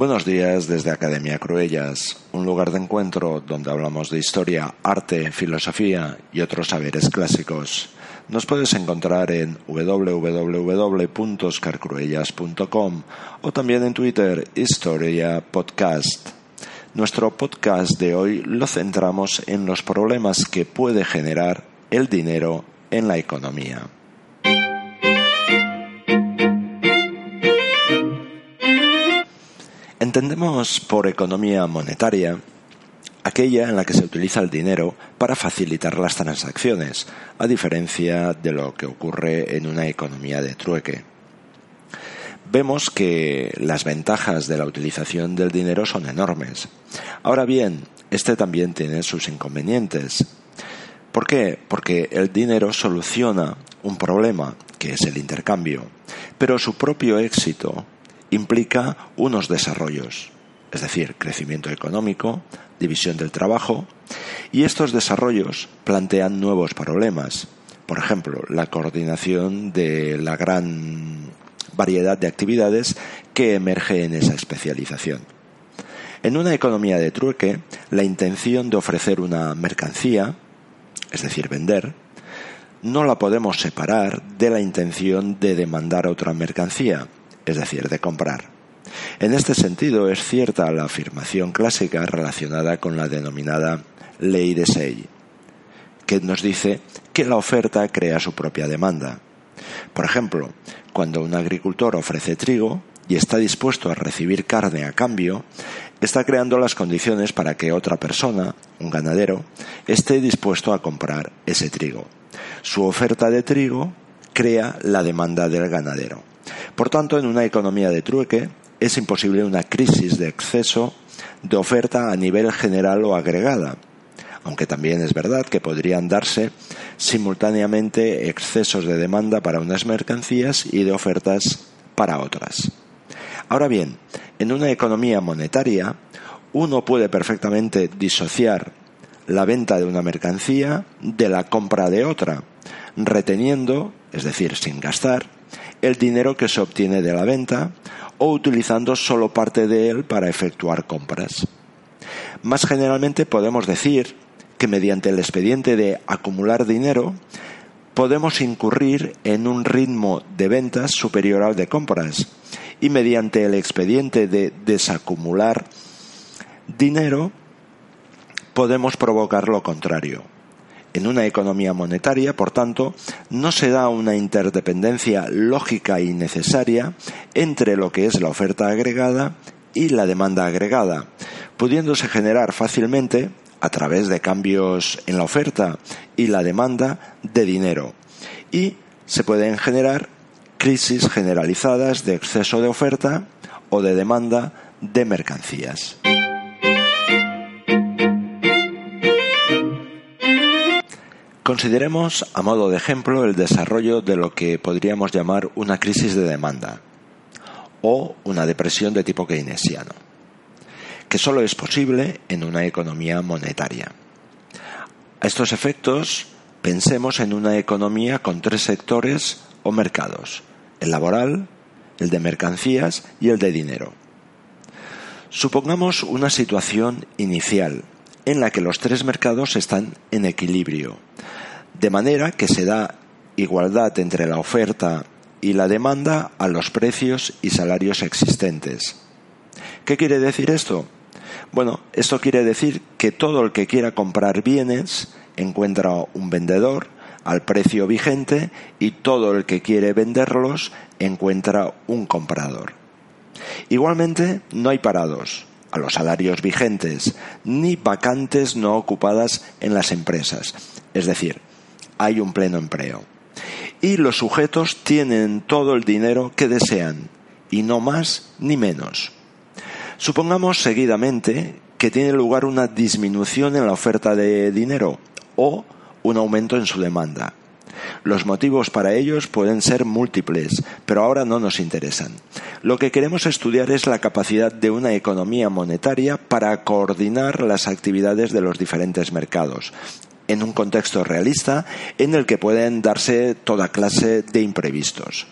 Buenos días desde Academia Cruellas, un lugar de encuentro donde hablamos de historia, arte, filosofía y otros saberes clásicos. Nos puedes encontrar en www.oscarcruellas.com o también en Twitter Historia Podcast. Nuestro podcast de hoy lo centramos en los problemas que puede generar el dinero en la economía. Entendemos por economía monetaria aquella en la que se utiliza el dinero para facilitar las transacciones, a diferencia de lo que ocurre en una economía de trueque. Vemos que las ventajas de la utilización del dinero son enormes. Ahora bien, este también tiene sus inconvenientes. ¿Por qué? Porque el dinero soluciona un problema, que es el intercambio, pero su propio éxito implica unos desarrollos, es decir, crecimiento económico, división del trabajo, y estos desarrollos plantean nuevos problemas. Por ejemplo, la coordinación de la gran variedad de actividades que emerge en esa especialización. En una economía de trueque, la intención de ofrecer una mercancía, es decir, vender, no la podemos separar de la intención de demandar otra mercancía, es decir, de comprar. En este sentido es cierta la afirmación clásica relacionada con la denominada ley de Say, que nos dice que la oferta crea su propia demanda. Por ejemplo, cuando un agricultor ofrece trigo y está dispuesto a recibir carne a cambio, está creando las condiciones para que otra persona, un ganadero, esté dispuesto a comprar ese trigo. Su oferta de trigo crea la demanda del ganadero. Por tanto, en una economía de trueque es imposible una crisis de exceso de oferta a nivel general o agregada, aunque también es verdad que podrían darse simultáneamente excesos de demanda para unas mercancías y de ofertas para otras. Ahora bien, en una economía monetaria, uno puede perfectamente disociar la venta de una mercancía de la compra de otra, reteniendo, es decir, sin gastar, el dinero que se obtiene de la venta o utilizando solo parte de él para efectuar compras. Más generalmente podemos decir que mediante el expediente de acumular dinero podemos incurrir en un ritmo de ventas superior al de compras y mediante el expediente de desacumular dinero podemos provocar lo contrario, en una economía monetaria, por tanto, no se da una interdependencia lógica y necesaria entre lo que es la oferta agregada y la demanda agregada, pudiéndose generar fácilmente, a través de cambios en la oferta y la demanda, de dinero. Y se pueden generar crisis generalizadas de exceso de oferta o de demanda de mercancías. Consideremos a modo de ejemplo el desarrollo de lo que podríamos llamar una crisis de demanda o una depresión de tipo keynesiano, que solo es posible en una economía monetaria. A estos efectos, pensemos en una economía con tres sectores o mercados, el laboral, el de mercancías y el de dinero. Supongamos una situación inicial en la que los tres mercados están en equilibrio, de manera que se da igualdad entre la oferta y la demanda a los precios y salarios existentes. ¿Qué quiere decir esto? Bueno, esto quiere decir que todo el que quiera comprar bienes encuentra un vendedor al precio vigente y todo el que quiere venderlos encuentra un comprador. Igualmente, no hay parados, a los salarios vigentes, ni vacantes no ocupadas en las empresas. Es decir, hay un pleno empleo. Y los sujetos tienen todo el dinero que desean, y no más ni menos. Supongamos seguidamente que tiene lugar una disminución en la oferta de dinero o un aumento en su demanda. Los motivos para ellos pueden ser múltiples, pero ahora no nos interesan. Lo que queremos estudiar es la capacidad de una economía monetaria para coordinar las actividades de los diferentes mercados, en un contexto realista en el que pueden darse toda clase de imprevistos.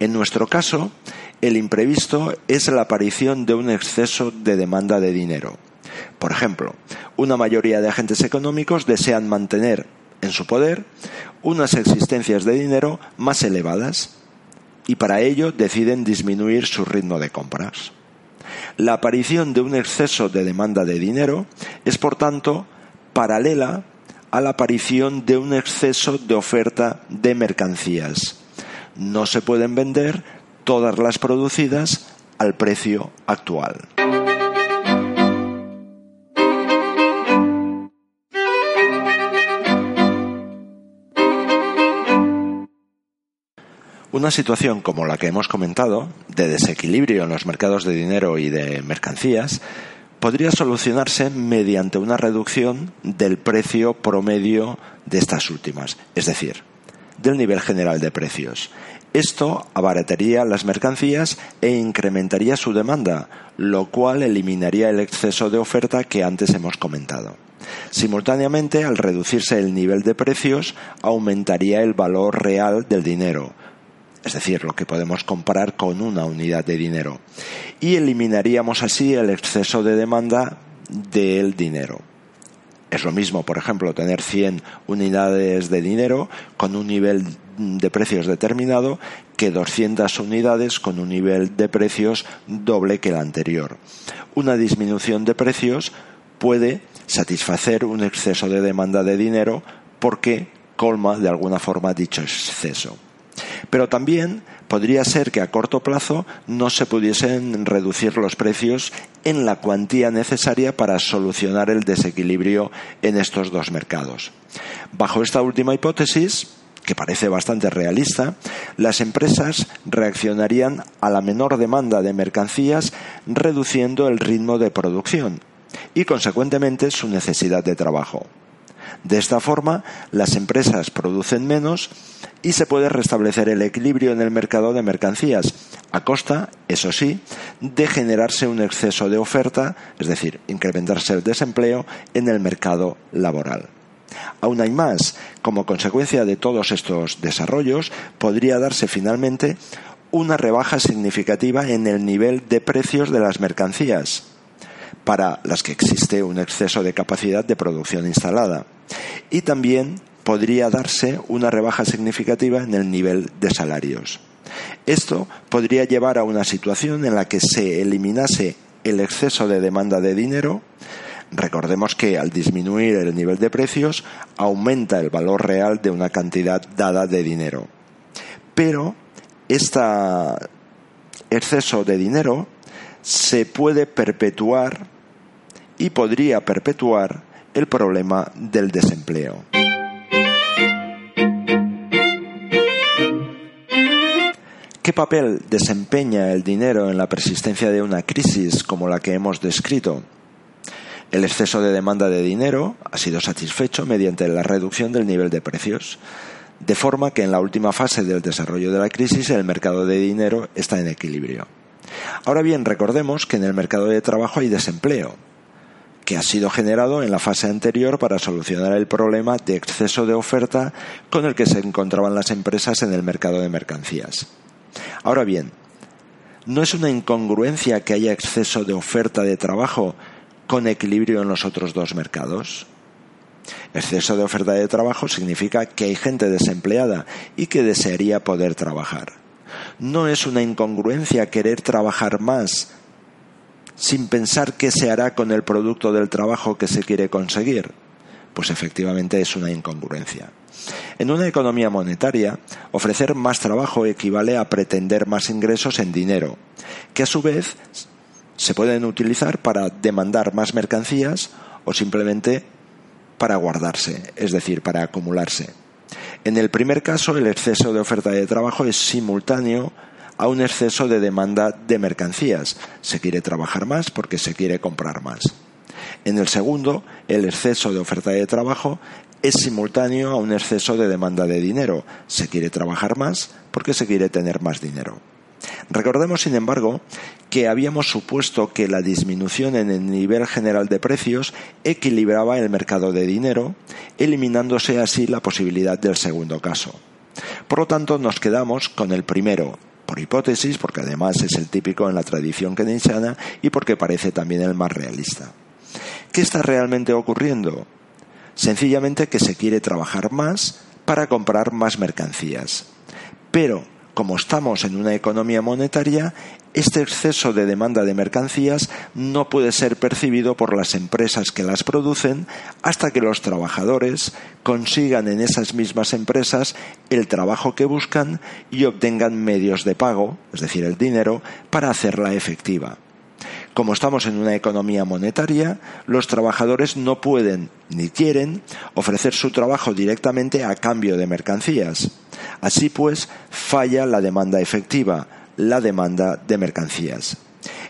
En nuestro caso, el imprevisto es la aparición de un exceso de demanda de dinero. Por ejemplo, una mayoría de agentes económicos desean mantener en su poder unas existencias de dinero más elevadas y para ello deciden disminuir su ritmo de compras. La aparición de un exceso de demanda de dinero es, por tanto, paralela a la aparición de un exceso de oferta de mercancías. No se pueden vender todas las producidas al precio actual. Una situación como la que hemos comentado, de desequilibrio en los mercados de dinero y de mercancías, podría solucionarse mediante una reducción del precio promedio de estas últimas, es decir, del nivel general de precios. Esto abarataría las mercancías e incrementaría su demanda, lo cual eliminaría el exceso de oferta que antes hemos comentado. Simultáneamente, al reducirse el nivel de precios, aumentaría el valor real del dinero, es decir, lo que podemos comparar con una unidad de dinero, y eliminaríamos así el exceso de demanda del dinero. Es lo mismo, por ejemplo, tener 100 unidades de dinero con un nivel de precios determinado que 200 unidades con un nivel de precios doble que el anterior. Una disminución de precios puede satisfacer un exceso de demanda de dinero porque colma de alguna forma dicho exceso. Pero también podría ser que a corto plazo no se pudiesen reducir los precios en la cuantía necesaria para solucionar el desequilibrio en estos dos mercados. Bajo esta última hipótesis, que parece bastante realista, las empresas reaccionarían a la menor demanda de mercancías reduciendo el ritmo de producción y, consecuentemente, su necesidad de trabajo. De esta forma, las empresas producen menos y se puede restablecer el equilibrio en el mercado de mercancías, a costa, eso sí, de generarse un exceso de oferta, es decir, incrementarse el desempleo en el mercado laboral. Aún hay más, como consecuencia de todos estos desarrollos, podría darse finalmente una rebaja significativa en el nivel de precios de las mercancías, para las que existe un exceso de capacidad de producción instalada. Y también podría darse una rebaja significativa en el nivel de salarios. Esto podría llevar a una situación en la que se eliminase el exceso de demanda de dinero. Recordemos que al disminuir el nivel de precios aumenta el valor real de una cantidad dada de dinero. Pero este exceso de dinero se puede perpetuar y podría perpetuar el problema del desempleo. ¿Qué papel desempeña el dinero en la persistencia de una crisis como la que hemos descrito? El exceso de demanda de dinero ha sido satisfecho mediante la reducción del nivel de precios, de forma que en la última fase del desarrollo de la crisis el mercado de dinero está en equilibrio. Ahora bien, recordemos que en el mercado de trabajo hay desempleo, que ha sido generado en la fase anterior para solucionar el problema de exceso de oferta con el que se encontraban las empresas en el mercado de mercancías. Ahora bien, ¿no es una incongruencia que haya exceso de oferta de trabajo con equilibrio en los otros dos mercados? Exceso de oferta de trabajo significa que hay gente desempleada y que desearía poder trabajar. No es una incongruencia querer trabajar más sin pensar qué se hará con el producto del trabajo que se quiere conseguir. Pues efectivamente es una incongruencia. En una economía monetaria, ofrecer más trabajo equivale a pretender más ingresos en dinero, que a su vez se pueden utilizar para demandar más mercancías o simplemente para guardarse, es decir, para acumularse. En el primer caso, el exceso de oferta de trabajo es simultáneo a un exceso de demanda de mercancías. Se quiere trabajar más porque se quiere comprar más. En el segundo, el exceso de oferta de trabajo es simultáneo a un exceso de demanda de dinero. Se quiere trabajar más porque se quiere tener más dinero. Recordemos, sin embargo, que habíamos supuesto que la disminución en el nivel general de precios equilibraba el mercado de dinero, eliminándose así la posibilidad del segundo caso. Por lo tanto, nos quedamos con el primero, por hipótesis, porque además es el típico en la tradición keynesiana y porque parece también el más realista. ¿Qué está realmente ocurriendo? Sencillamente que se quiere trabajar más para comprar más mercancías. Pero como estamos en una economía monetaria, este exceso de demanda de mercancías no puede ser percibido por las empresas que las producen hasta que los trabajadores consigan en esas mismas empresas el trabajo que buscan y obtengan medios de pago, es decir, el dinero, para hacerla efectiva. Como estamos en una economía monetaria, los trabajadores no pueden ni quieren ofrecer su trabajo directamente a cambio de mercancías. Así pues, falla la demanda efectiva, la demanda de mercancías.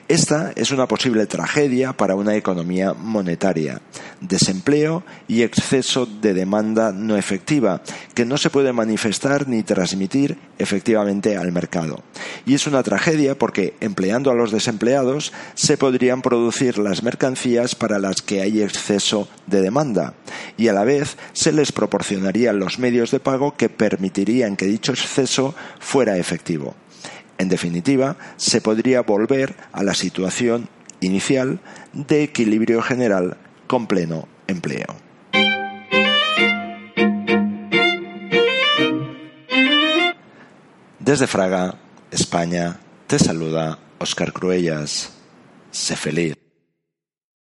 Esta es una posible tragedia para una economía monetaria, desempleo y exceso de demanda no efectiva, que no se puede manifestar ni transmitir efectivamente al mercado. Y es una tragedia porque, empleando a los desempleados, se podrían producir las mercancías para las que hay exceso de demanda, y a la vez se les proporcionarían los medios de pago que permitirían que dicho exceso fuera efectivo. En definitiva, se podría volver a la situación inicial de equilibrio general con pleno empleo. Desde Fraga, España, te saluda Oscar Cruellas. Sé feliz.